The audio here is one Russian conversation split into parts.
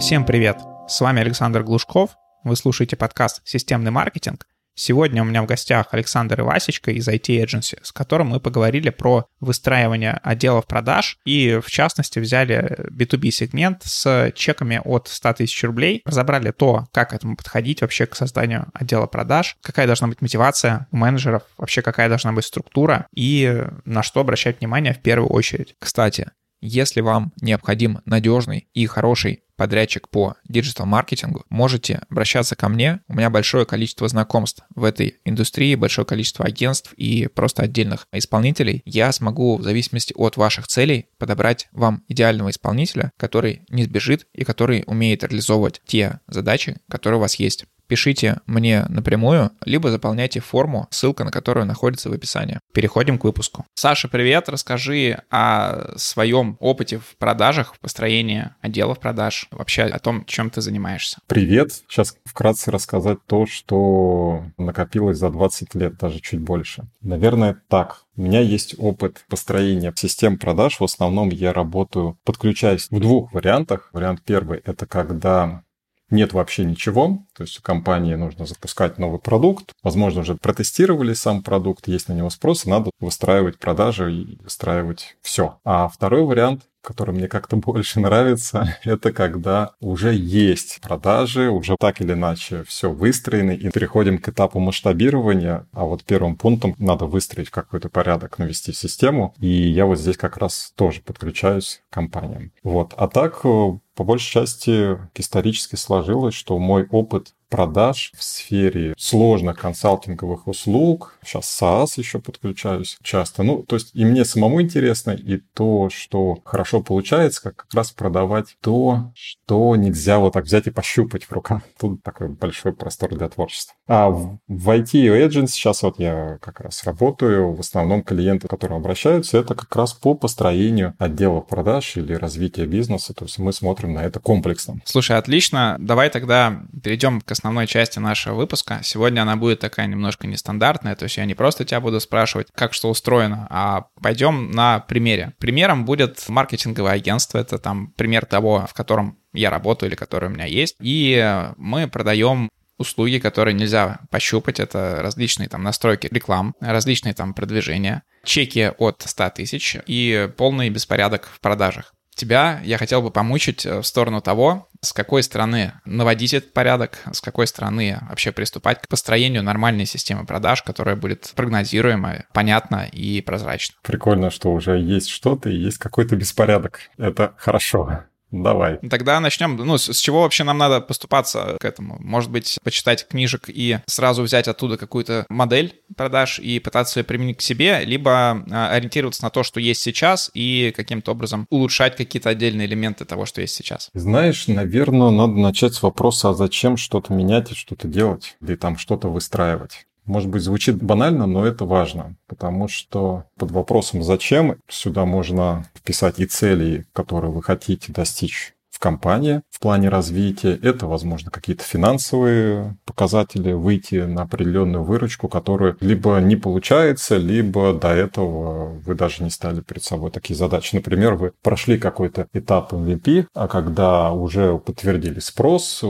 Всем привет! С вами Александр Глушков. Вы слушаете подкаст «Системный маркетинг». Сегодня у меня в гостях Александр Ивасечко из IT Agency, с которым мы поговорили про выстраивание отделов продаж и, в частности, взяли B2B сегмент с чеками от 100 тысяч рублей, разобрали то, как этому подходить вообще к созданию отдела продаж, какая должна быть мотивация у менеджеров, вообще какая должна быть структура и на что обращать внимание в первую очередь. Кстати, если вам необходим надежный и хороший подрядчик по диджитал-маркетингу, можете обращаться ко мне. У меня большое количество знакомств в этой индустрии, большое количество агентств и просто отдельных исполнителей. Я смогу в зависимости от ваших целей подобрать вам идеального исполнителя, который не сбежит и который умеет реализовывать те задачи, которые у вас есть пишите мне напрямую, либо заполняйте форму, ссылка на которую находится в описании. Переходим к выпуску. Саша, привет, расскажи о своем опыте в продажах, в построении отделов продаж, вообще о том, чем ты занимаешься. Привет. Сейчас вкратце рассказать то, что накопилось за 20 лет, даже чуть больше. Наверное, так. У меня есть опыт построения систем продаж. В основном я работаю, подключаюсь в двух вариантах. Вариант первый — это когда нет вообще ничего, то есть у компании нужно запускать новый продукт, возможно, уже протестировали сам продукт, есть на него спрос, и надо выстраивать продажи и выстраивать все. А второй вариант который мне как-то больше нравится, это когда уже есть продажи, уже так или иначе все выстроено, и переходим к этапу масштабирования, а вот первым пунктом надо выстроить какой-то порядок, навести систему, и я вот здесь как раз тоже подключаюсь к компаниям. Вот. А так, э, по большей части, исторически сложилось, что мой опыт продаж в сфере сложных консалтинговых услуг. Сейчас SaaS еще подключаюсь часто. Ну, то есть и мне самому интересно, и то, что хорошо получается, как, как раз продавать то, что нельзя вот так взять и пощупать в руках. Тут такой большой простор для творчества. А в, IT и Agent сейчас вот я как раз работаю. В основном клиенты, к которым обращаются, это как раз по построению отдела продаж или развития бизнеса. То есть мы смотрим на это комплексно. Слушай, отлично. Давай тогда перейдем к основной части нашего выпуска. Сегодня она будет такая немножко нестандартная, то есть я не просто тебя буду спрашивать, как что устроено, а пойдем на примере. Примером будет маркетинговое агентство, это там пример того, в котором я работаю или который у меня есть, и мы продаем услуги, которые нельзя пощупать. Это различные там настройки реклам, различные там продвижения, чеки от 100 тысяч и полный беспорядок в продажах. Тебя я хотел бы помучить э, в сторону того, с какой стороны наводить этот порядок, с какой стороны вообще приступать к построению нормальной системы продаж, которая будет прогнозируемая, понятна и прозрачна. Прикольно, что уже есть что-то и есть какой-то беспорядок. Это хорошо. Давай. Тогда начнем. Ну, с, с чего вообще нам надо поступаться к этому? Может быть, почитать книжек и сразу взять оттуда какую-то модель продаж и пытаться ее применить к себе, либо а, ориентироваться на то, что есть сейчас, и каким-то образом улучшать какие-то отдельные элементы того, что есть сейчас? Знаешь, наверное, надо начать с вопроса, а зачем что-то менять и что-то делать, или там что-то выстраивать. Может быть, звучит банально, но это важно, потому что под вопросом «зачем» сюда можно вписать и цели, которые вы хотите достичь компания в плане развития. Это, возможно, какие-то финансовые показатели, выйти на определенную выручку, которую либо не получается, либо до этого вы даже не стали перед собой такие задачи. Например, вы прошли какой-то этап MVP, а когда уже подтвердили спрос,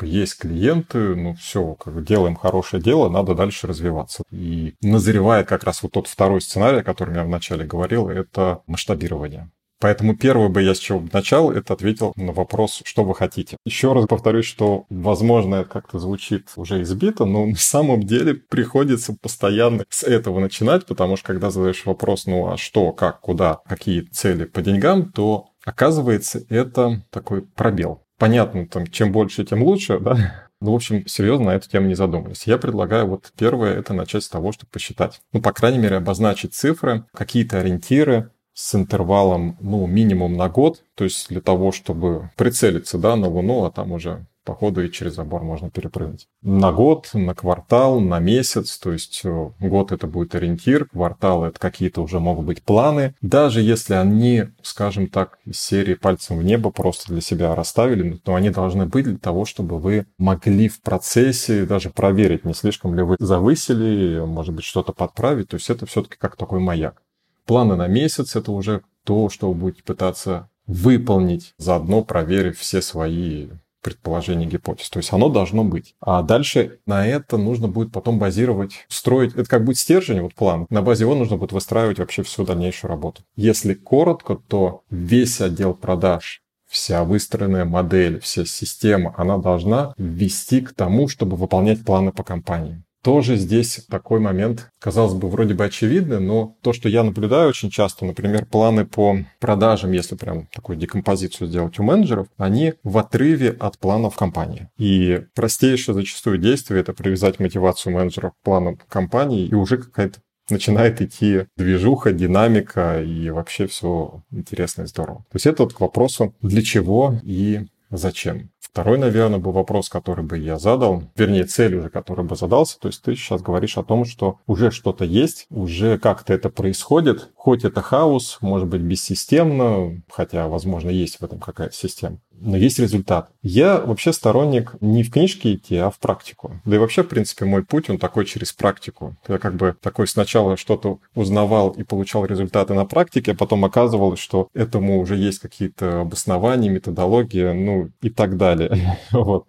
есть клиенты, ну все, как делаем хорошее дело, надо дальше развиваться. И назревает как раз вот тот второй сценарий, о котором я вначале говорил, это масштабирование. Поэтому первое бы я с чего начал, это ответил на вопрос, что вы хотите. Еще раз повторюсь, что, возможно, это как-то звучит уже избито, но на самом деле приходится постоянно с этого начинать, потому что когда задаешь вопрос, ну а что, как, куда, какие цели по деньгам, то оказывается это такой пробел. Понятно, там, чем больше, тем лучше, да, ну, в общем, серьезно на эту тему не задумывались. Я предлагаю вот первое это начать с того, чтобы посчитать. Ну, по крайней мере, обозначить цифры, какие-то ориентиры, с интервалом, ну, минимум на год, то есть для того, чтобы прицелиться, да, на Луну, а там уже по ходу и через забор можно перепрыгнуть. На год, на квартал, на месяц, то есть э, год это будет ориентир, квартал это какие-то уже могут быть планы. Даже если они, скажем так, из серии пальцем в небо просто для себя расставили, то они должны быть для того, чтобы вы могли в процессе даже проверить, не слишком ли вы завысили, может быть, что-то подправить. То есть это все-таки как такой маяк. Планы на месяц – это уже то, что вы будете пытаться выполнить, заодно проверив все свои предположений, гипотез. То есть оно должно быть. А дальше на это нужно будет потом базировать, строить. Это как будет стержень, вот план. На базе его нужно будет выстраивать вообще всю дальнейшую работу. Если коротко, то весь отдел продаж вся выстроенная модель, вся система, она должна вести к тому, чтобы выполнять планы по компании. Тоже здесь такой момент, казалось бы, вроде бы очевидный, но то, что я наблюдаю очень часто, например, планы по продажам, если прям такую декомпозицию сделать у менеджеров, они в отрыве от планов компании. И простейшее зачастую действие — это привязать мотивацию менеджеров к планам компании, и уже какая-то начинает идти движуха, динамика и вообще все интересно и здорово. То есть это вот к вопросу, для чего и зачем. Второй, наверное, был вопрос, который бы я задал, вернее, цель уже, который бы задался. То есть ты сейчас говоришь о том, что уже что-то есть, уже как-то это происходит, хоть это хаос, может быть, бессистемно, хотя, возможно, есть в этом какая-то система но есть результат. Я вообще сторонник не в книжке идти, а в практику. Да и вообще, в принципе, мой путь, он такой через практику. Я как бы такой сначала что-то узнавал и получал результаты на практике, а потом оказывалось, что этому уже есть какие-то обоснования, методология, ну и так далее. Вот.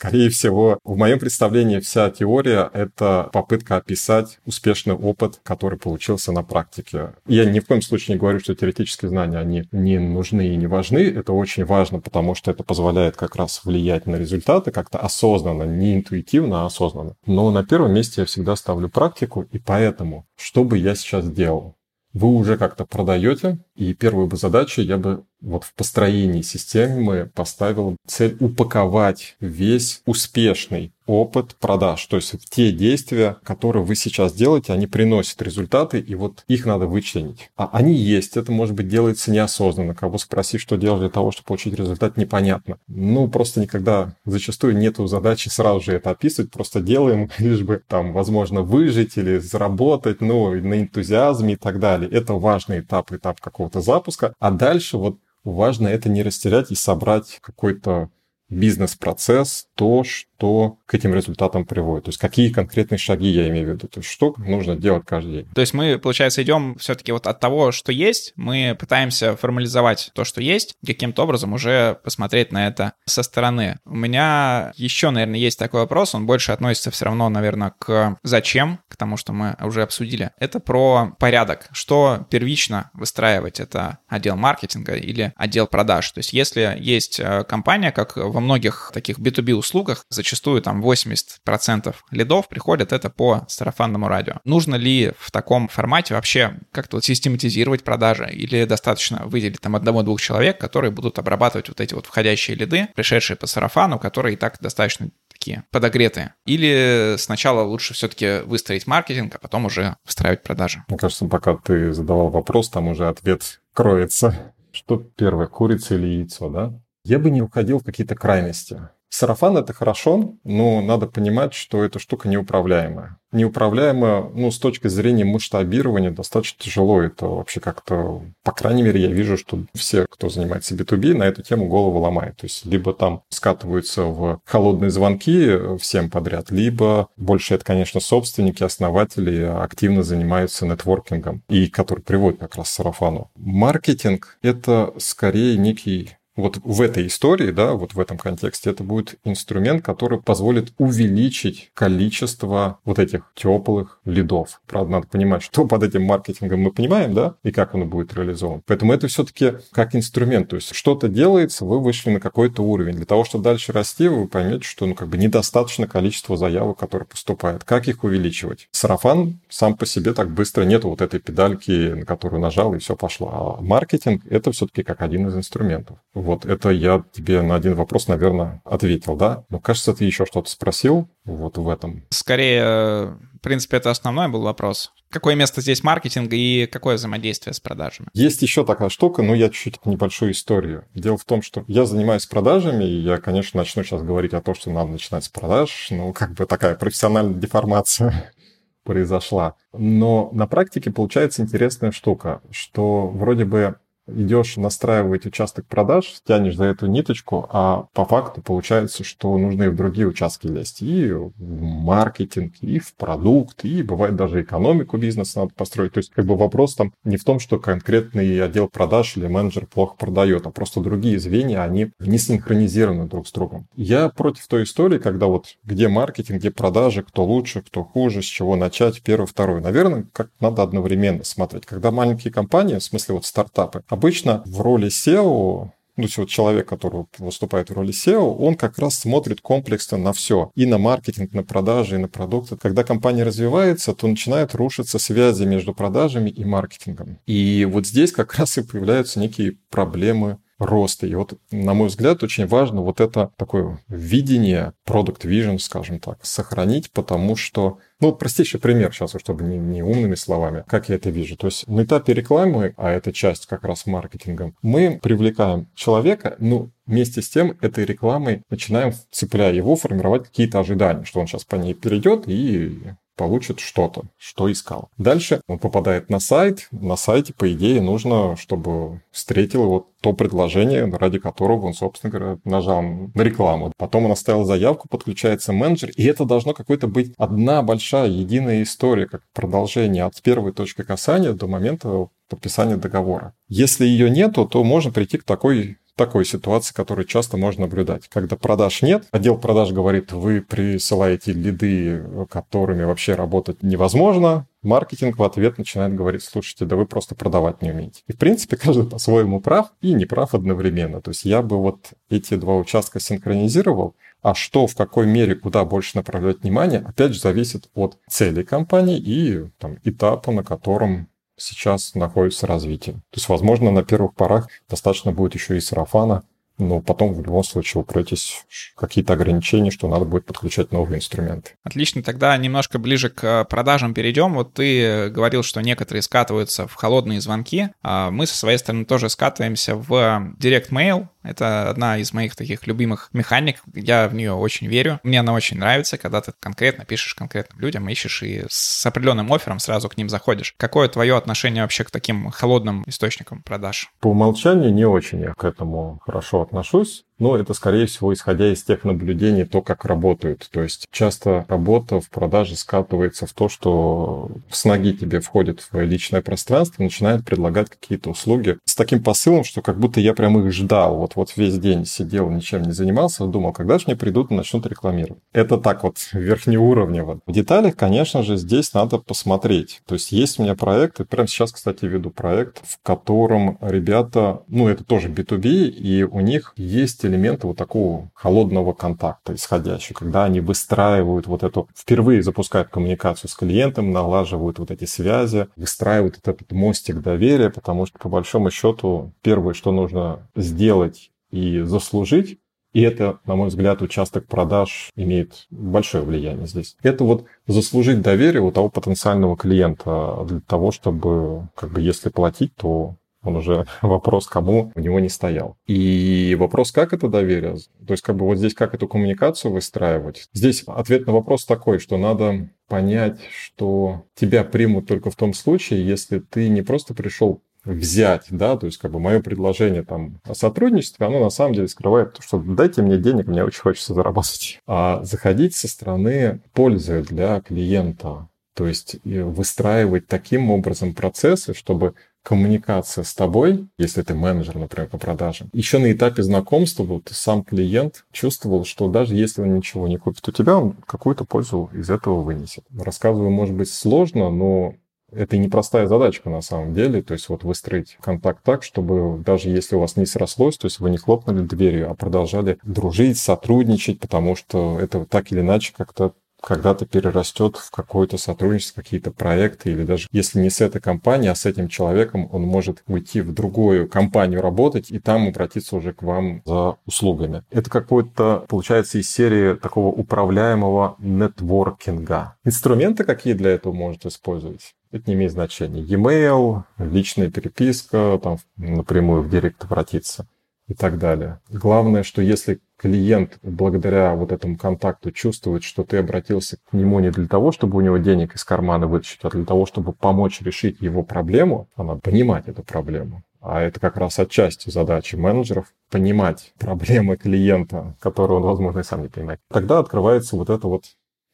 Скорее всего, в моем представлении вся теория — это попытка описать успешный опыт, который получился на практике. Я ни в коем случае не говорю, что теоретические знания, они не нужны и не важны. Это очень важно, потому что это позволяет как раз влиять на результаты как-то осознанно, не интуитивно, а осознанно. Но на первом месте я всегда ставлю практику, и поэтому, что бы я сейчас делал? Вы уже как-то продаете, и первую бы задачу я бы вот в построении системы поставил цель упаковать весь успешный опыт продаж. То есть те действия, которые вы сейчас делаете, они приносят результаты, и вот их надо вычленить. А они есть, это может быть делается неосознанно. Кого спросить, что делать для того, чтобы получить результат, непонятно. Ну, просто никогда зачастую нету задачи сразу же это описывать, просто делаем, лишь бы там, возможно, выжить или заработать, ну, на энтузиазме и так далее. Это важный этап, этап какого-то запуска. А дальше вот важно это не растерять и собрать какой-то бизнес-процесс, то, что к этим результатам приводит. То есть какие конкретные шаги я имею в виду, то есть что нужно делать каждый день. То есть мы, получается, идем все-таки вот от того, что есть, мы пытаемся формализовать то, что есть, каким-то образом уже посмотреть на это со стороны. У меня еще, наверное, есть такой вопрос, он больше относится все равно, наверное, к зачем, к тому, что мы уже обсудили. Это про порядок. Что первично выстраивать? Это отдел маркетинга или отдел продаж? То есть если есть э, компания, как в во многих таких B2B услугах зачастую там 80% лидов приходят это по сарафанному радио. Нужно ли в таком формате вообще как-то систематизировать продажи или достаточно выделить там одного-двух человек, которые будут обрабатывать вот эти вот входящие лиды, пришедшие по сарафану, которые и так достаточно такие подогретые? Или сначала лучше все-таки выстроить маркетинг, а потом уже встраивать продажи? Мне кажется, пока ты задавал вопрос, там уже ответ кроется. Что первое, курица или яйцо, да? Я бы не уходил в какие-то крайности. Сарафан это хорошо, но надо понимать, что эта штука неуправляемая. Неуправляемая, ну, с точки зрения масштабирования, достаточно тяжело. Это вообще как-то, по крайней мере, я вижу, что все, кто занимается B2B, на эту тему голову ломает. То есть, либо там скатываются в холодные звонки всем подряд, либо больше это, конечно, собственники, основатели активно занимаются нетворкингом, и который приводит как раз к сарафану. Маркетинг — это скорее некий вот в этой истории, да, вот в этом контексте, это будет инструмент, который позволит увеличить количество вот этих теплых лидов. Правда, надо понимать, что под этим маркетингом мы понимаем, да, и как оно будет реализован. Поэтому это все-таки как инструмент. То есть что-то делается, вы вышли на какой-то уровень. Для того, чтобы дальше расти, вы поймете, что ну, как бы недостаточно количество заявок, которые поступают. Как их увеличивать? Сарафан сам по себе так быстро нету вот этой педальки, на которую нажал, и все пошло. А маркетинг — это все-таки как один из инструментов. Вот это я тебе на один вопрос, наверное, ответил, да? Но кажется, ты еще что-то спросил вот в этом. Скорее, в принципе, это основной был вопрос. Какое место здесь маркетинга и какое взаимодействие с продажами? Есть еще такая штука, но я чуть-чуть небольшую историю. Дело в том, что я занимаюсь продажами, и я, конечно, начну сейчас говорить о том, что надо начинать с продаж. Ну, как бы такая профессиональная деформация произошла. Но на практике получается интересная штука, что вроде бы идешь настраивать участок продаж, тянешь за эту ниточку, а по факту получается, что нужно и в другие участки лезть. И в маркетинг, и в продукт, и бывает даже экономику бизнеса надо построить. То есть как бы вопрос там не в том, что конкретный отдел продаж или менеджер плохо продает, а просто другие звенья, они не синхронизированы друг с другом. Я против той истории, когда вот где маркетинг, где продажи, кто лучше, кто хуже, с чего начать, первый, второй. Наверное, как надо одновременно смотреть. Когда маленькие компании, в смысле вот стартапы, обычно в роли SEO ну, вот человек, который выступает в роли SEO, он как раз смотрит комплексно на все. И на маркетинг, на продажи, и на продукты. Когда компания развивается, то начинают рушиться связи между продажами и маркетингом. И вот здесь как раз и появляются некие проблемы роста. И вот, на мой взгляд, очень важно вот это такое видение, product vision, скажем так, сохранить, потому что ну, простейший пример сейчас, чтобы не, не умными словами, как я это вижу. То есть на этапе рекламы, а это часть как раз маркетинга, мы привлекаем человека, ну, вместе с тем этой рекламой начинаем, цепляя его, формировать какие-то ожидания, что он сейчас по ней перейдет и получит что-то, что искал. Дальше он попадает на сайт. На сайте, по идее, нужно, чтобы встретил его то предложение, ради которого он, собственно говоря, нажал на рекламу. Потом он оставил заявку, подключается менеджер, и это должно какой-то быть одна большая, единая история, как продолжение от первой точки касания до момента подписания договора. Если ее нету, то можно прийти к такой такой ситуации, которую часто можно наблюдать. Когда продаж нет, отдел продаж говорит, вы присылаете лиды, которыми вообще работать невозможно, маркетинг в ответ начинает говорить, слушайте, да вы просто продавать не умеете. И, в принципе, каждый по-своему прав и не прав одновременно. То есть я бы вот эти два участка синхронизировал, а что, в какой мере, куда больше направлять внимание, опять же, зависит от цели компании и там, этапа, на котором сейчас находится развитие. То есть, возможно, на первых порах достаточно будет еще и сарафана, но потом в любом случае упретесь какие-то ограничения, что надо будет подключать новые инструменты. Отлично, тогда немножко ближе к продажам перейдем. Вот ты говорил, что некоторые скатываются в холодные звонки, а мы со своей стороны тоже скатываемся в директ mail, это одна из моих таких любимых механик. Я в нее очень верю. Мне она очень нравится, когда ты конкретно пишешь конкретным людям, ищешь и с определенным оффером сразу к ним заходишь. Какое твое отношение вообще к таким холодным источникам продаж? По умолчанию не очень я к этому хорошо отношусь. Но это, скорее всего, исходя из тех наблюдений, то, как работают. То есть часто работа в продаже скатывается в то, что с ноги тебе входит в личное пространство начинает предлагать какие-то услуги с таким посылом, что как будто я прям их ждал. Вот, вот весь день сидел, ничем не занимался, думал, когда же мне придут и начнут рекламировать. Это так вот верхнеуровнево. В деталях, конечно же, здесь надо посмотреть. То есть есть у меня проект, и прямо сейчас, кстати, веду проект, в котором ребята, ну, это тоже B2B, и у них есть элементы вот такого холодного контакта исходящего, когда они выстраивают вот эту, впервые запускают коммуникацию с клиентом, налаживают вот эти связи, выстраивают этот мостик доверия, потому что по большому счету первое, что нужно сделать и заслужить, и это, на мой взгляд, участок продаж имеет большое влияние здесь. Это вот заслужить доверие у того потенциального клиента для того, чтобы, как бы, если платить, то он уже вопрос, кому у него не стоял. И вопрос, как это доверие? То есть, как бы вот здесь как эту коммуникацию выстраивать? Здесь ответ на вопрос такой, что надо понять, что тебя примут только в том случае, если ты не просто пришел взять, да, то есть как бы мое предложение там о сотрудничестве, оно на самом деле скрывает то, что дайте мне денег, мне очень хочется заработать. А заходить со стороны пользы для клиента, то есть выстраивать таким образом процессы, чтобы коммуникация с тобой, если ты менеджер, например, по продажам, еще на этапе знакомства вот сам клиент чувствовал, что даже если он ничего не купит у тебя, он какую-то пользу из этого вынесет. Рассказываю, может быть, сложно, но это непростая задачка на самом деле, то есть вот выстроить контакт так, чтобы даже если у вас не срослось, то есть вы не хлопнули дверью, а продолжали дружить, сотрудничать, потому что это так или иначе как-то когда-то перерастет в какое-то сотрудничество, какие-то проекты, или даже если не с этой компанией, а с этим человеком, он может уйти в другую компанию работать и там обратиться уже к вам за услугами. Это какой-то, получается, из серии такого управляемого нетворкинга. Инструменты какие для этого можете использовать? Это не имеет значения. E-mail, личная переписка, там напрямую в директ обратиться и так далее. Главное, что если клиент благодаря вот этому контакту чувствует, что ты обратился к нему не для того, чтобы у него денег из кармана вытащить, а для того, чтобы помочь решить его проблему, а понимать эту проблему. а это как раз отчасти задачи менеджеров, понимать проблемы клиента, которые он, возможно, и сам не понимает. Тогда открывается вот это вот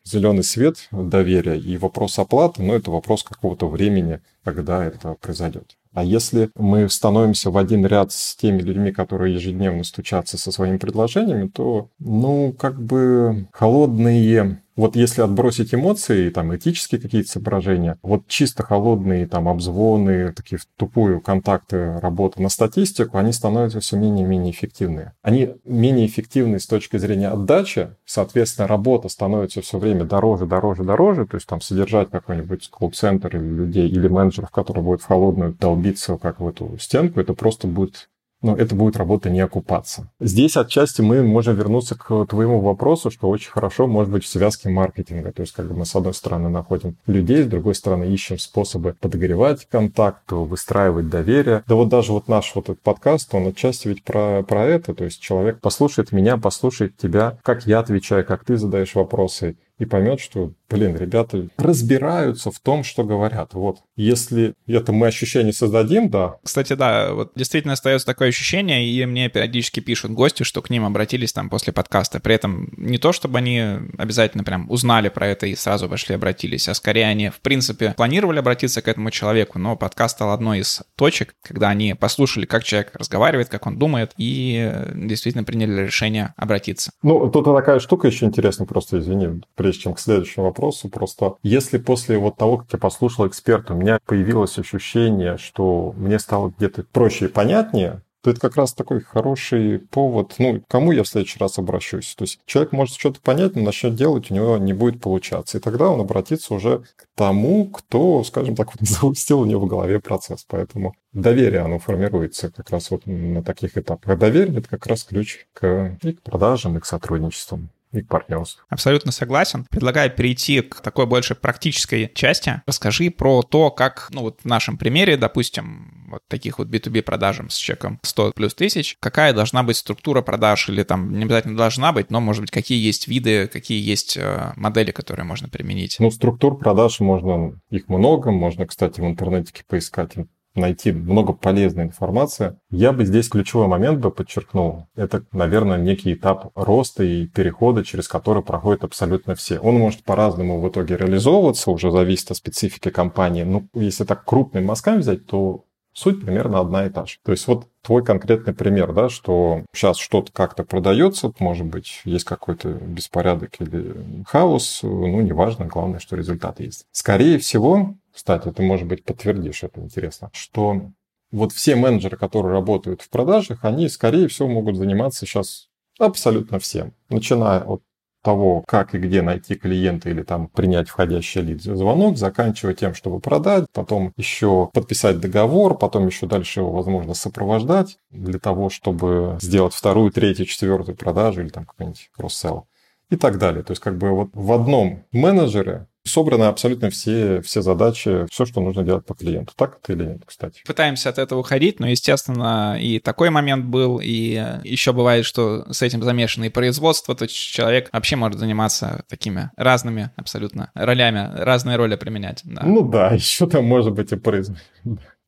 зеленый свет доверия и вопрос оплаты, но это вопрос какого-то времени, когда это произойдет. А если мы становимся в один ряд с теми людьми, которые ежедневно стучатся со своими предложениями, то, ну, как бы холодные вот если отбросить эмоции, там, этические какие-то соображения, вот чисто холодные там обзвоны, такие в тупую контакты работы на статистику, они становятся все менее и менее эффективные. Они менее эффективны с точки зрения отдачи, соответственно, работа становится все время дороже, дороже, дороже, то есть там содержать какой-нибудь колл-центр или людей, или менеджеров, которые будут в холодную долбиться как в эту стенку, это просто будет но это будет работа не окупаться. Здесь отчасти мы можем вернуться к твоему вопросу, что очень хорошо может быть в связке маркетинга. То есть как бы мы с одной стороны находим людей, с другой стороны ищем способы подогревать контакт, выстраивать доверие. Да вот даже вот наш вот этот подкаст, он отчасти ведь про, про это. То есть человек послушает меня, послушает тебя, как я отвечаю, как ты задаешь вопросы и поймет, что, блин, ребята разбираются в том, что говорят. Вот, если это мы ощущение создадим, да. Кстати, да, вот действительно остается такое ощущение, и мне периодически пишут гости, что к ним обратились там после подкаста. При этом не то, чтобы они обязательно прям узнали про это и сразу пошли обратились, а скорее они, в принципе, планировали обратиться к этому человеку, но подкаст стал одной из точек, когда они послушали, как человек разговаривает, как он думает, и действительно приняли решение обратиться. Ну, тут такая штука еще интересная, просто извини, прежде чем к следующему вопросу, просто если после вот того, как я послушал эксперта, у меня появилось ощущение, что мне стало где-то проще и понятнее, то это как раз такой хороший повод, ну, кому я в следующий раз обращусь. То есть человек может что-то понять, но начнет делать, у него не будет получаться. И тогда он обратится уже к тому, кто, скажем так, вот, запустил у него в голове процесс. Поэтому доверие, оно формируется как раз вот на таких этапах. Доверие – это как раз ключ к, и к продажам, и к сотрудничеству и к партнерству. Абсолютно согласен. Предлагаю перейти к такой больше практической части. Расскажи про то, как, ну вот в нашем примере, допустим, вот таких вот B2B продажам с чеком 100 плюс тысяч, какая должна быть структура продаж или там не обязательно должна быть, но, может быть, какие есть виды, какие есть э, модели, которые можно применить? Ну, структур продаж можно, их много, можно, кстати, в интернете поискать найти много полезной информации. Я бы здесь ключевой момент бы подчеркнул. Это, наверное, некий этап роста и перехода, через который проходят абсолютно все. Он может по-разному в итоге реализовываться, уже зависит от специфики компании. Ну, если так крупными мазками взять, то суть примерно одна и та же. То есть вот твой конкретный пример, да, что сейчас что-то как-то продается, может быть, есть какой-то беспорядок или хаос, ну, неважно, главное, что результат есть. Скорее всего, кстати, ты, может быть, подтвердишь это интересно, что вот все менеджеры, которые работают в продажах, они, скорее всего, могут заниматься сейчас абсолютно всем, начиная от того, как и где найти клиента или там принять входящий лид звонок, заканчивая тем, чтобы продать, потом еще подписать договор, потом еще дальше его, возможно, сопровождать для того, чтобы сделать вторую, третью, четвертую продажу или там какой-нибудь кросс-селл и так далее. То есть как бы вот в одном менеджере собраны абсолютно все, все задачи, все, что нужно делать по клиенту. Так это или нет, кстати? Пытаемся от этого уходить, но, естественно, и такой момент был, и еще бывает, что с этим замешано и производство, то есть человек вообще может заниматься такими разными абсолютно ролями, разные роли применять. Да. Ну да, еще там может быть и производство.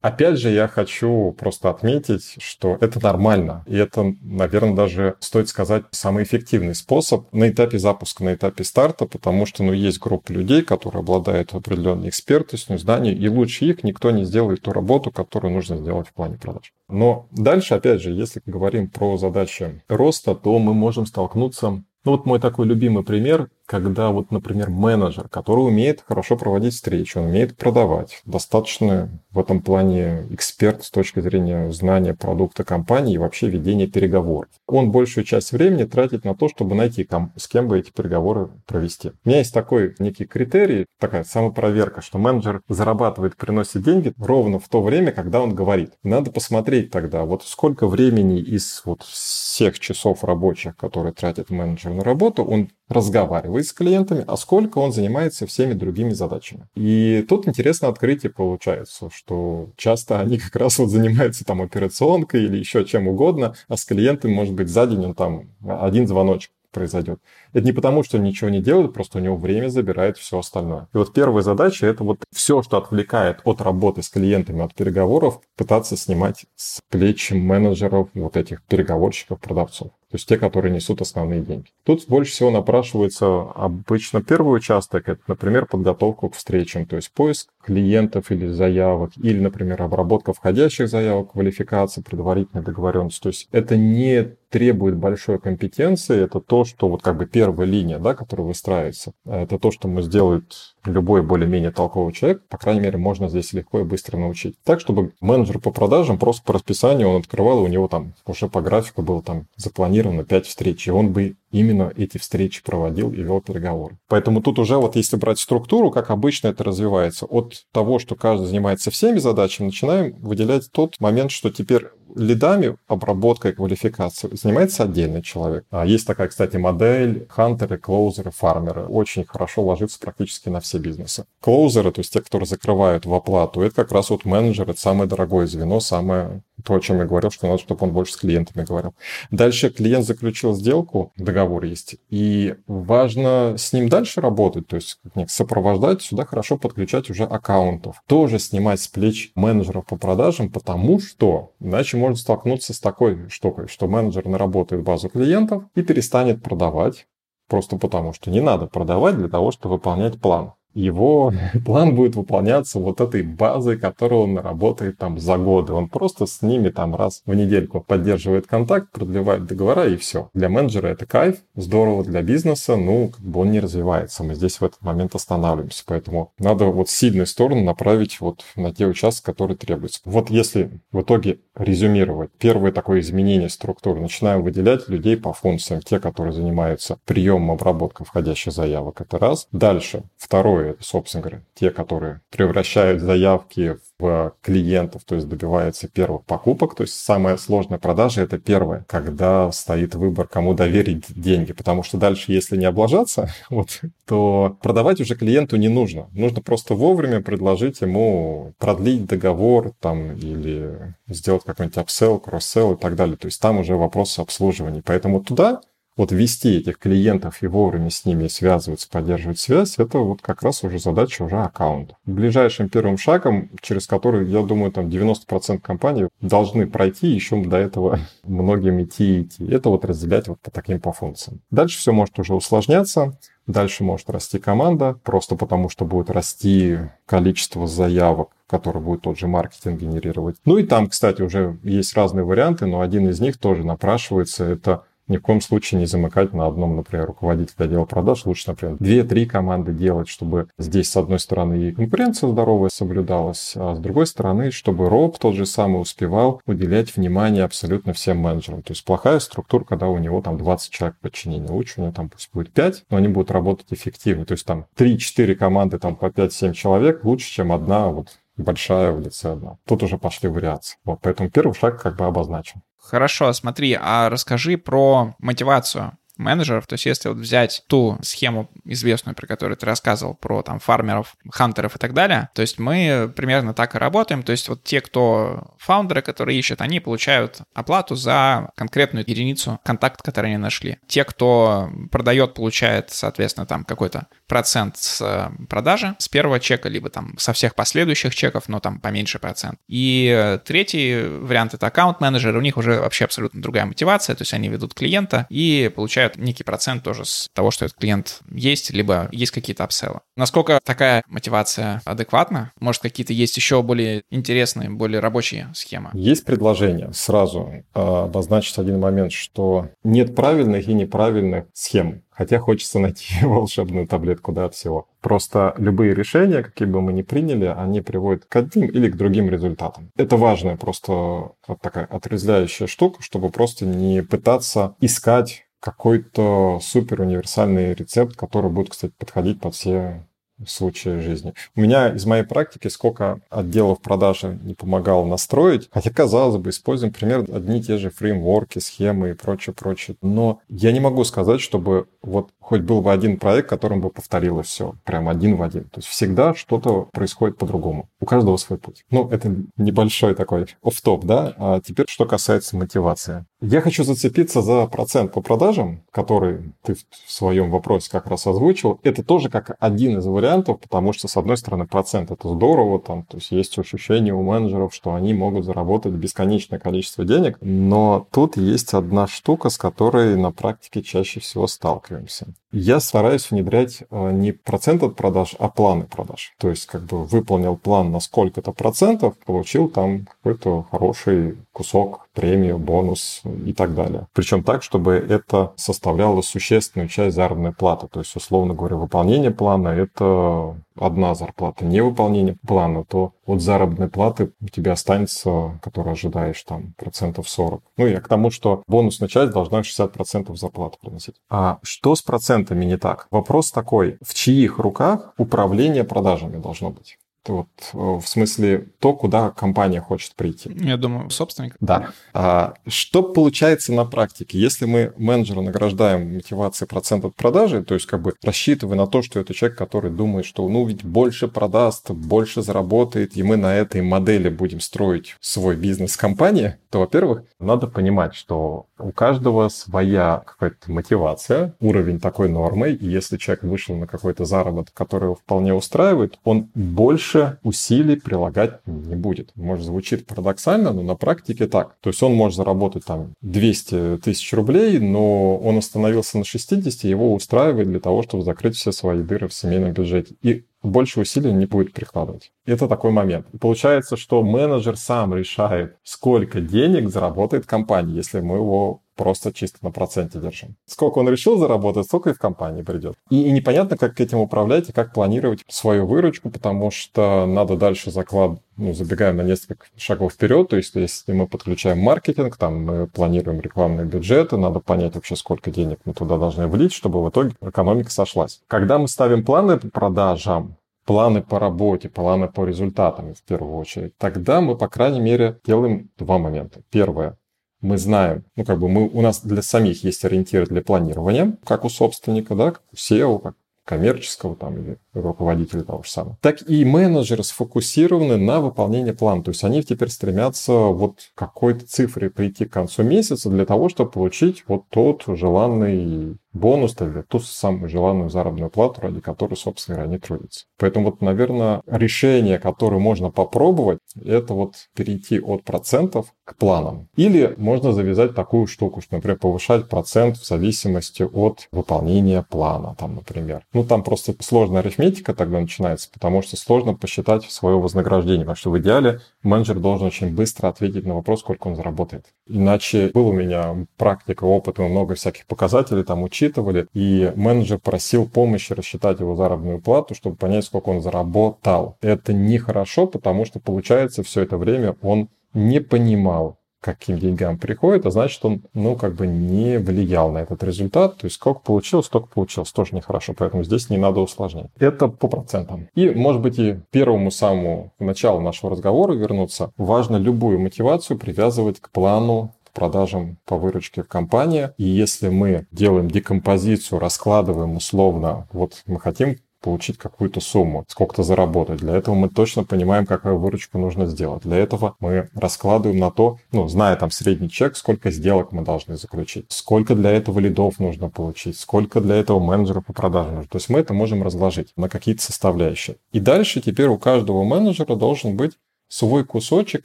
Опять же, я хочу просто отметить, что это нормально. И это, наверное, даже стоит сказать, самый эффективный способ на этапе запуска, на этапе старта, потому что, ну, есть группа людей, которые обладают определенной экспертностью, знанием, и лучше их никто не сделает ту работу, которую нужно сделать в плане продаж. Но дальше, опять же, если говорим про задачи роста, то мы можем столкнуться ну вот мой такой любимый пример, когда вот, например, менеджер, который умеет хорошо проводить встречи, он умеет продавать, достаточно в этом плане эксперт с точки зрения знания продукта компании и вообще ведения переговоров. Он большую часть времени тратит на то, чтобы найти, с кем бы эти переговоры провести. У меня есть такой некий критерий, такая самопроверка, что менеджер зарабатывает, приносит деньги ровно в то время, когда он говорит. Надо посмотреть тогда, вот сколько времени из вот всех часов рабочих, которые тратит менеджер на работу, он разговаривает с клиентами, а сколько он занимается всеми другими задачами. И тут интересное открытие получается, что часто они как раз вот занимаются там операционкой или еще чем угодно, а с клиентами, может быть, за день он там один звоночек произойдет. Это не потому, что ничего не делает, просто у него время забирает все остальное. И вот первая задача — это вот все, что отвлекает от работы с клиентами, от переговоров, пытаться снимать с плеч менеджеров, вот этих переговорщиков, продавцов то есть те, которые несут основные деньги. Тут больше всего напрашивается обычно первый участок, это, например, подготовка к встречам, то есть поиск клиентов или заявок, или, например, обработка входящих заявок, квалификация, предварительная договоренность. То есть это не требует большой компетенции, это то, что вот как бы первая линия, да, которая выстраивается. Это то, что мы сделает любой более-менее толковый человек, по крайней мере, можно здесь легко и быстро научить. Так, чтобы менеджер по продажам просто по расписанию он открывал, и у него там уже по графику было там запланировано 5 встреч, и он бы именно эти встречи проводил и вел переговоры. Поэтому тут уже вот если брать структуру, как обычно это развивается, от того, что каждый занимается всеми задачами, начинаем выделять тот момент, что теперь лидами, обработкой квалификации занимается отдельный человек. А есть такая, кстати, модель хантеры, клоузеры, фармеры. Очень хорошо ложится практически на все бизнесы. Клоузеры, то есть те, которые закрывают в оплату, это как раз вот менеджер, это самое дорогое звено, самое то, о чем я говорил, что надо, чтобы он больше с клиентами говорил. Дальше клиент заключил сделку, договор есть, и важно с ним дальше работать, то есть сопровождать, сюда хорошо подключать уже аккаунтов. Тоже снимать с плеч менеджеров по продажам, потому что иначе можно столкнуться с такой штукой, что менеджер наработает базу клиентов и перестанет продавать, просто потому что не надо продавать для того, чтобы выполнять план его план будет выполняться вот этой базой, которую он работает там за годы. Он просто с ними там раз в недельку поддерживает контакт, продлевает договора и все. Для менеджера это кайф, здорово для бизнеса, ну, как бы он не развивается. Мы здесь в этот момент останавливаемся. Поэтому надо вот сильную сторону направить вот на те участки, которые требуются. Вот если в итоге резюмировать, первое такое изменение структуры, начинаем выделять людей по функциям, те, которые занимаются приемом, обработкой входящих заявок, это раз. Дальше, второе, это, собственно говоря, те, которые превращают заявки в клиентов, то есть добиваются первых покупок. То есть самая сложная продажа – это первое, когда стоит выбор, кому доверить деньги. Потому что дальше, если не облажаться, вот, то продавать уже клиенту не нужно. Нужно просто вовремя предложить ему продлить договор там, или сделать какой-нибудь апсел, кросс-селл и так далее. То есть там уже вопросы обслуживания. Поэтому туда вот вести этих клиентов и вовремя с ними связываться, поддерживать связь, это вот как раз уже задача уже аккаунта. Ближайшим первым шагом, через который, я думаю, там 90% компаний должны пройти, еще до этого многим идти и идти. Это вот разделять вот по таким по функциям. Дальше все может уже усложняться. Дальше может расти команда, просто потому что будет расти количество заявок, которые будет тот же маркетинг генерировать. Ну и там, кстати, уже есть разные варианты, но один из них тоже напрашивается. Это ни в коем случае не замыкать на одном, например, руководителя отдела продаж. Лучше, например, две-три команды делать, чтобы здесь, с одной стороны, и конкуренция здоровая соблюдалась, а с другой стороны, чтобы роб тот же самый успевал уделять внимание абсолютно всем менеджерам. То есть плохая структура, когда у него там 20 человек подчинения. Лучше у него там пусть будет 5, но они будут работать эффективно. То есть там 3-4 команды там по 5-7 человек лучше, чем одна вот большая в лице одна. Тут уже пошли вариации. Вот, поэтому первый шаг как бы обозначен. Хорошо, смотри, а расскажи про мотивацию менеджеров. То есть если вот взять ту схему известную, про которую ты рассказывал, про там фармеров, хантеров и так далее, то есть мы примерно так и работаем. То есть вот те, кто фаундеры, которые ищут, они получают оплату за конкретную единицу контакт, который они нашли. Те, кто продает, получает, соответственно, там какой-то процент с э, продажи, с первого чека, либо там со всех последующих чеков, но там поменьше процент. И третий вариант — это аккаунт-менеджер, у них уже вообще абсолютно другая мотивация, то есть они ведут клиента и получают получают некий процент тоже с того, что этот клиент есть, либо есть какие-то апселлы. Насколько такая мотивация адекватна? Может, какие-то есть еще более интересные, более рабочие схемы? Есть предложение сразу а, обозначить один момент, что нет правильных и неправильных схем. Хотя хочется найти волшебную таблетку, да, от всего. Просто любые решения, какие бы мы ни приняли, они приводят к одним или к другим результатам. Это важная просто вот такая отрезвляющая штука, чтобы просто не пытаться искать какой-то супер универсальный рецепт, который будет, кстати, подходить под все случаи жизни. У меня из моей практики сколько отделов продажи не помогало настроить, хотя, казалось бы, используем примерно одни и те же фреймворки, схемы и прочее, прочее. Но я не могу сказать, чтобы вот хоть был бы один проект, которым бы повторилось все, прям один в один. То есть всегда что-то происходит по-другому. У каждого свой путь. Ну, это небольшой такой оф топ да? А теперь, что касается мотивации. Я хочу зацепиться за процент по продажам, который ты в своем вопросе как раз озвучил. Это тоже как один из вариантов, потому что, с одной стороны, процент это здорово, там, то есть есть ощущение у менеджеров, что они могут заработать бесконечное количество денег, но тут есть одна штука, с которой на практике чаще всего сталкиваемся. Я стараюсь внедрять э, не процент от продаж, а планы продаж. То есть, как бы выполнил план на сколько-то процентов, получил там какой-то хороший кусок, премию, бонус и так далее. Причем так, чтобы это составляло существенную часть заработной платы. То есть, условно говоря, выполнение плана – это одна зарплата, невыполнение плана, то от заработной платы у тебя останется, которую ожидаешь, там, процентов 40. Ну, я к тому, что бонусная часть должна 60% зарплаты приносить. А что с процентами не так? Вопрос такой, в чьих руках управление продажами должно быть? Вот, э, в смысле, то, куда компания хочет прийти. Я думаю, собственник. Да. А, что получается на практике? Если мы менеджера награждаем мотивацией процент от продажи, то есть как бы рассчитывая на то, что это человек, который думает, что ну ведь больше продаст, больше заработает, и мы на этой модели будем строить свой бизнес-компания, то, во-первых, надо понимать, что у каждого своя какая-то мотивация, уровень такой нормы, и если человек вышел на какой-то заработок, который его вполне устраивает, он больше усилий прилагать не будет. Может, звучит парадоксально, но на практике так. То есть он может заработать там 200 тысяч рублей, но он остановился на 60, его устраивает для того, чтобы закрыть все свои дыры в семейном бюджете. И больше усилий не будет прикладывать. Это такой момент. получается, что менеджер сам решает, сколько денег заработает компания, если мы его просто чисто на проценте держим. Сколько он решил заработать, столько и в компании придет. И, непонятно, как этим управлять и как планировать свою выручку, потому что надо дальше заклад, ну, забегаем на несколько шагов вперед, то есть если мы подключаем маркетинг, там мы планируем рекламные бюджеты, надо понять вообще, сколько денег мы туда должны влить, чтобы в итоге экономика сошлась. Когда мы ставим планы по продажам, планы по работе, планы по результатам в первую очередь, тогда мы, по крайней мере, делаем два момента. Первое мы знаем, ну, как бы мы, у нас для самих есть ориентиры для планирования, как у собственника, да, как у SEO, как коммерческого там или руководителя того же самого, так и менеджеры сфокусированы на выполнении плана. То есть они теперь стремятся вот какой-то цифре прийти к концу месяца для того, чтобы получить вот тот желанный бонус или ту самую желанную заработную плату, ради которой, собственно они трудятся. Поэтому вот, наверное, решение, которое можно попробовать, это вот перейти от процентов к планам. Или можно завязать такую штуку, что, например, повышать процент в зависимости от выполнения плана, там, например. Ну, там просто сложная арифметика тогда начинается, потому что сложно посчитать свое вознаграждение, потому что в идеале менеджер должен очень быстро ответить на вопрос, сколько он заработает. Иначе был у меня практика, опыт, много всяких показателей там учитывали, и менеджер просил помощи рассчитать его заработную плату, чтобы понять, сколько он заработал. Это нехорошо, потому что получается все это время он не понимал, каким деньгам приходит, а значит, он, ну, как бы не влиял на этот результат. То есть, сколько получилось, столько получилось. Тоже нехорошо, поэтому здесь не надо усложнять. Это по процентам. И, может быть, и первому самому началу нашего разговора вернуться. Важно любую мотивацию привязывать к плану продажам по выручке в компании. И если мы делаем декомпозицию, раскладываем условно, вот мы хотим получить какую-то сумму, сколько-то заработать. Для этого мы точно понимаем, какую выручку нужно сделать. Для этого мы раскладываем на то, ну, зная там средний чек, сколько сделок мы должны заключить, сколько для этого лидов нужно получить, сколько для этого менеджера по продажам нужно. То есть мы это можем разложить на какие-то составляющие. И дальше теперь у каждого менеджера должен быть свой кусочек,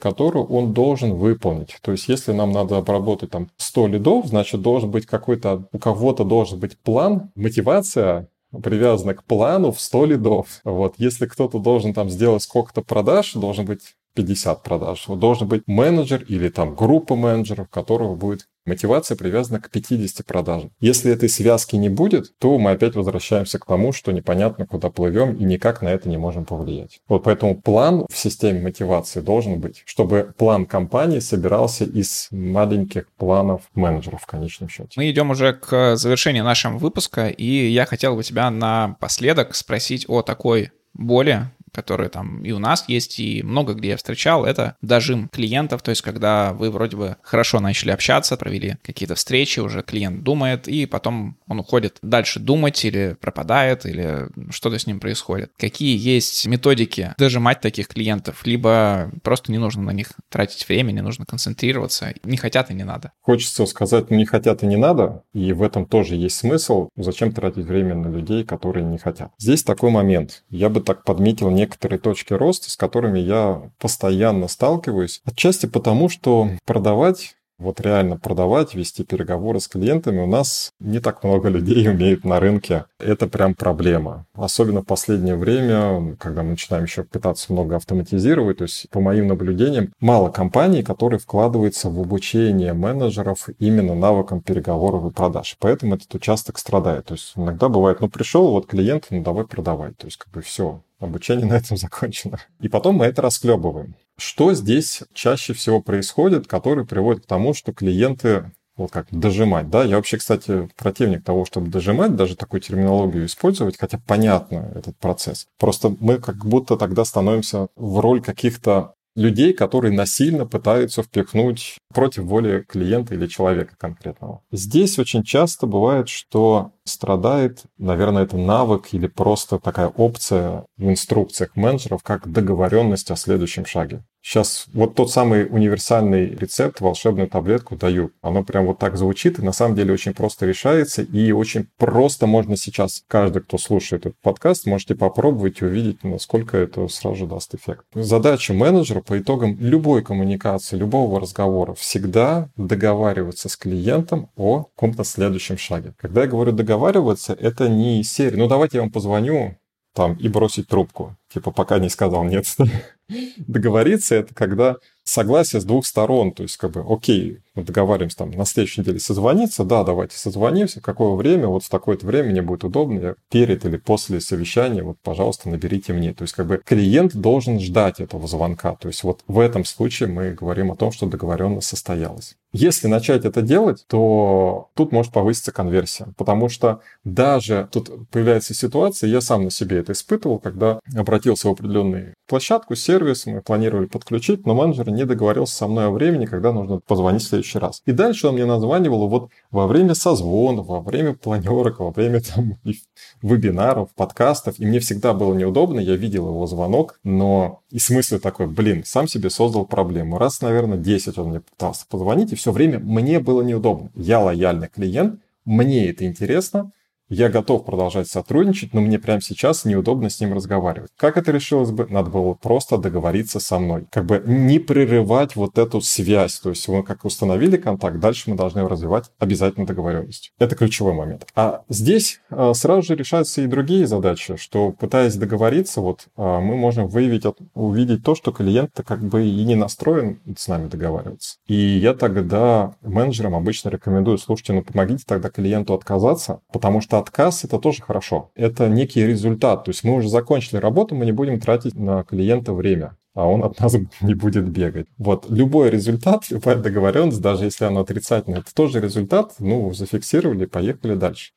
который он должен выполнить. То есть, если нам надо обработать там 100 лидов, значит, должен быть какой-то, у кого-то должен быть план, мотивация, привязана к плану в 100 лидов. Вот, если кто-то должен там сделать сколько-то продаж, должен быть 50 продаж. Должен быть менеджер или там группа менеджеров, которого будет мотивация привязана к 50 продажам. Если этой связки не будет, то мы опять возвращаемся к тому, что непонятно, куда плывем и никак на это не можем повлиять. Вот поэтому план в системе мотивации должен быть, чтобы план компании собирался из маленьких планов менеджеров в конечном счете. Мы идем уже к завершению нашего выпуска, и я хотел бы тебя напоследок спросить о такой боли, который там и у нас есть, и много где я встречал, это дожим клиентов, то есть когда вы вроде бы хорошо начали общаться, провели какие-то встречи, уже клиент думает, и потом он уходит дальше думать или пропадает, или что-то с ним происходит. Какие есть методики дожимать таких клиентов, либо просто не нужно на них тратить время, не нужно концентрироваться, не хотят и не надо. Хочется сказать, ну не хотят и не надо, и в этом тоже есть смысл. Зачем тратить время на людей, которые не хотят? Здесь такой момент. Я бы так подметил некоторые точки роста, с которыми я постоянно сталкиваюсь. Отчасти потому, что продавать вот реально продавать, вести переговоры с клиентами у нас не так много людей умеют на рынке. Это прям проблема. Особенно в последнее время, когда мы начинаем еще пытаться много автоматизировать, то есть по моим наблюдениям, мало компаний, которые вкладываются в обучение менеджеров именно навыкам переговоров и продаж. Поэтому этот участок страдает. То есть иногда бывает, ну пришел вот клиент, ну давай продавай. То есть как бы все, обучение на этом закончено. И потом мы это расклебываем. Что здесь чаще всего происходит, который приводит к тому, что клиенты вот как дожимать, да. Я вообще, кстати, противник того, чтобы дожимать, даже такую терминологию использовать, хотя понятно этот процесс. Просто мы как будто тогда становимся в роль каких-то людей, которые насильно пытаются впихнуть против воли клиента или человека конкретного. Здесь очень часто бывает, что страдает, наверное, это навык или просто такая опция в инструкциях менеджеров, как договоренность о следующем шаге. Сейчас вот тот самый универсальный рецепт, волшебную таблетку даю. Оно прям вот так звучит, и на самом деле очень просто решается, и очень просто можно сейчас, каждый, кто слушает этот подкаст, можете попробовать и увидеть, насколько это сразу даст эффект. Задача менеджера по итогам любой коммуникации, любого разговора всегда договариваться с клиентом о каком-то следующем шаге. Когда я говорю договариваться, это не серия, ну давайте я вам позвоню, там, и бросить трубку. Типа, пока не сказал нет. Договориться — это когда согласие с двух сторон. То есть, как бы, окей, мы договариваемся там на следующей неделе созвониться, да, давайте созвонимся, какое время, вот в такое-то время мне будет удобно, перед или после совещания, вот, пожалуйста, наберите мне. То есть, как бы клиент должен ждать этого звонка. То есть, вот в этом случае мы говорим о том, что договоренность состоялась. Если начать это делать, то тут может повыситься конверсия, потому что даже тут появляется ситуация, я сам на себе это испытывал, когда обратился в определенную площадку, сервис, мы планировали подключить, но менеджер не договорился со мной о времени, когда нужно позвонить в следующий раз. И дальше он мне названивал вот во время созвона, во время планерок, во время там вебинаров, подкастов, и мне всегда было неудобно, я видел его звонок, но и смысл такой, блин, сам себе создал проблему. Раз, наверное, 10 он мне пытался позвонить, и все время мне было неудобно. Я лояльный клиент, мне это интересно, я готов продолжать сотрудничать, но мне прямо сейчас неудобно с ним разговаривать. Как это решилось бы? Надо было просто договориться со мной. Как бы не прерывать вот эту связь. То есть мы как установили контакт, дальше мы должны развивать обязательно договоренностью. Это ключевой момент. А здесь а, сразу же решаются и другие задачи, что пытаясь договориться, вот а, мы можем выявить, увидеть то, что клиент как бы и не настроен с нами договариваться. И я тогда менеджерам обычно рекомендую, слушайте, ну помогите тогда клиенту отказаться, потому что отказ это тоже хорошо. Это некий результат. То есть мы уже закончили работу, мы не будем тратить на клиента время а он от нас не будет бегать. Вот, любой результат, любая договоренность, даже если она отрицательная, это тоже результат, ну, зафиксировали, поехали дальше.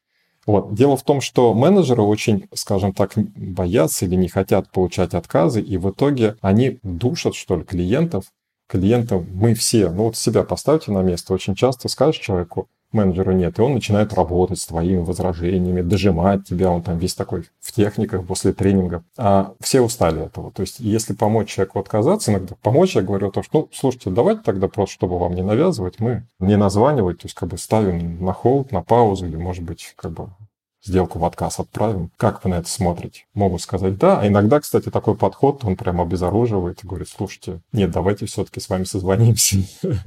Вот. Дело в том, что менеджеры очень, скажем так, боятся или не хотят получать отказы, и в итоге они душат, что ли, клиентов. Клиентам мы все, ну вот себя поставьте на место, очень часто скажешь человеку, менеджера нет, и он начинает работать с твоими возражениями, дожимать тебя, он там весь такой в техниках после тренинга. А все устали этого. То есть, если помочь человеку отказаться, иногда помочь, я говорю то, что, ну, слушайте, давайте тогда просто, чтобы вам не навязывать, мы не названивать, то есть, как бы ставим на холд, на паузу, или, может быть, как бы сделку в отказ отправим. Как вы на это смотрите? Могут сказать да. А иногда, кстати, такой подход, он прямо обезоруживает и говорит, слушайте, нет, давайте все-таки с вами созвонимся.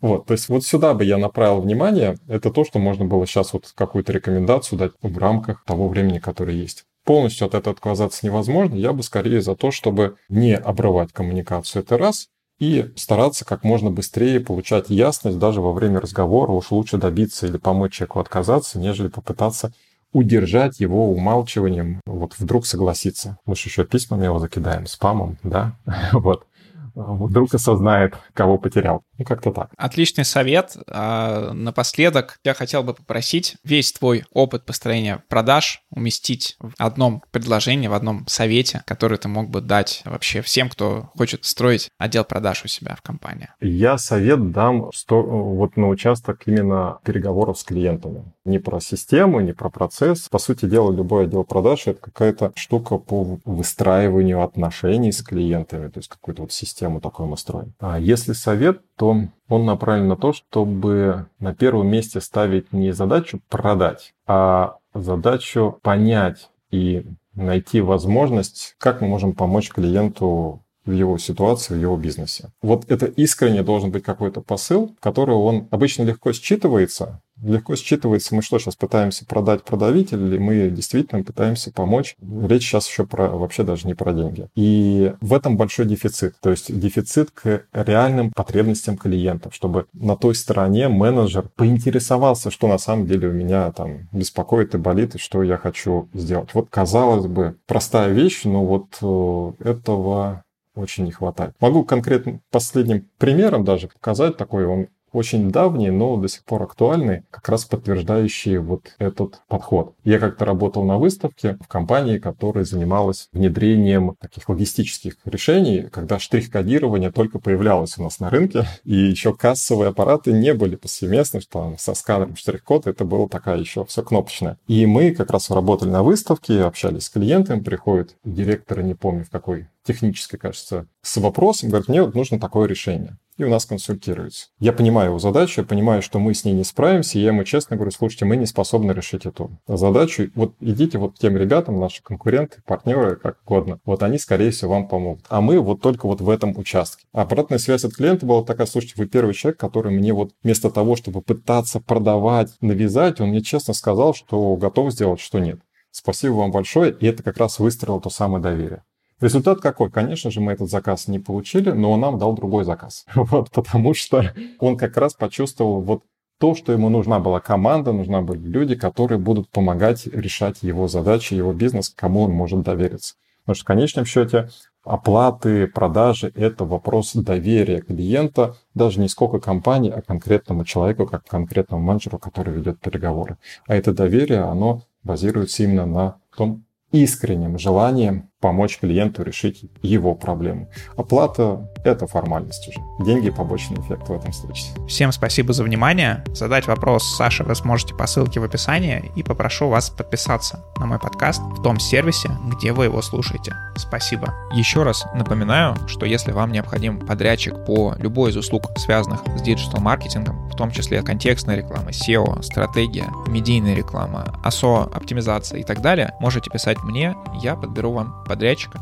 Вот, то есть вот сюда бы я направил внимание. Это то, что можно было сейчас вот какую-то рекомендацию дать в рамках того времени, которое есть. Полностью от этого отказаться невозможно. Я бы скорее за то, чтобы не обрывать коммуникацию, это раз, и стараться как можно быстрее получать ясность даже во время разговора. Уж лучше добиться или помочь человеку отказаться, нежели попытаться удержать его умалчиванием, вот вдруг согласиться. Мы же еще письмами его закидаем, спамом, да, вот. Вдруг осознает, кого потерял. Ну, как-то так. Отличный совет. А напоследок я хотел бы попросить весь твой опыт построения продаж уместить в одном предложении, в одном совете, который ты мог бы дать вообще всем, кто хочет строить отдел продаж у себя в компании. Я совет дам что, вот на участок именно переговоров с клиентами. Не про систему, не про процесс. По сути дела, любой отдел продаж — это какая-то штука по выстраиванию отношений с клиентами, то есть какую-то вот систему такую мы строим. А если совет, то он направлен на то, чтобы на первом месте ставить не задачу продать, а задачу понять и найти возможность, как мы можем помочь клиенту в его ситуации, в его бизнесе. Вот это искренне должен быть какой-то посыл, который он обычно легко считывается, легко считывается, мы что, сейчас пытаемся продать, продавить, или мы действительно пытаемся помочь. Речь сейчас еще про, вообще даже не про деньги. И в этом большой дефицит. То есть дефицит к реальным потребностям клиентов, чтобы на той стороне менеджер поинтересовался, что на самом деле у меня там беспокоит и болит, и что я хочу сделать. Вот, казалось бы, простая вещь, но вот э, этого очень не хватает. Могу конкретно последним примером даже показать такой, он очень давние, но до сих пор актуальные, как раз подтверждающие вот этот подход. Я как-то работал на выставке в компании, которая занималась внедрением таких логистических решений, когда штрих-кодирование только появлялось у нас на рынке, и еще кассовые аппараты не были повсеместны, что со сканером штрих-код это было такая еще все кнопочное. И мы как раз работали на выставке, общались с клиентами, приходит директор, не помню в какой технической, кажется, с вопросом, говорит, мне вот нужно такое решение и у нас консультируется. Я понимаю его задачу, я понимаю, что мы с ней не справимся, и я ему честно говорю, слушайте, мы не способны решить эту задачу. Вот идите вот к тем ребятам, наши конкуренты, партнеры, как угодно. Вот они, скорее всего, вам помогут. А мы вот только вот в этом участке. Обратная связь от клиента была такая, слушайте, вы первый человек, который мне вот вместо того, чтобы пытаться продавать, навязать, он мне честно сказал, что готов сделать, что нет. Спасибо вам большое, и это как раз выстроило то самое доверие. Результат какой? Конечно же, мы этот заказ не получили, но он нам дал другой заказ. Вот, потому что он как раз почувствовал вот то, что ему нужна была команда, нужна были люди, которые будут помогать решать его задачи, его бизнес, кому он может довериться. Потому что в конечном счете оплаты, продажи – это вопрос доверия клиента, даже не сколько компании, а конкретному человеку, как конкретному менеджеру, который ведет переговоры. А это доверие, оно базируется именно на том искренним желанием помочь клиенту решить его проблему. Оплата — это формальность уже. Деньги — побочный эффект в этом случае. Всем спасибо за внимание. Задать вопрос Саше вы сможете по ссылке в описании и попрошу вас подписаться на мой подкаст в том сервисе, где вы его слушаете. Спасибо. Еще раз напоминаю, что если вам необходим подрядчик по любой из услуг, связанных с диджитал-маркетингом, в том числе контекстная реклама, SEO, стратегия, медийная реклама, ASO, оптимизация и так далее, можете писать мне, я подберу вам подрядчика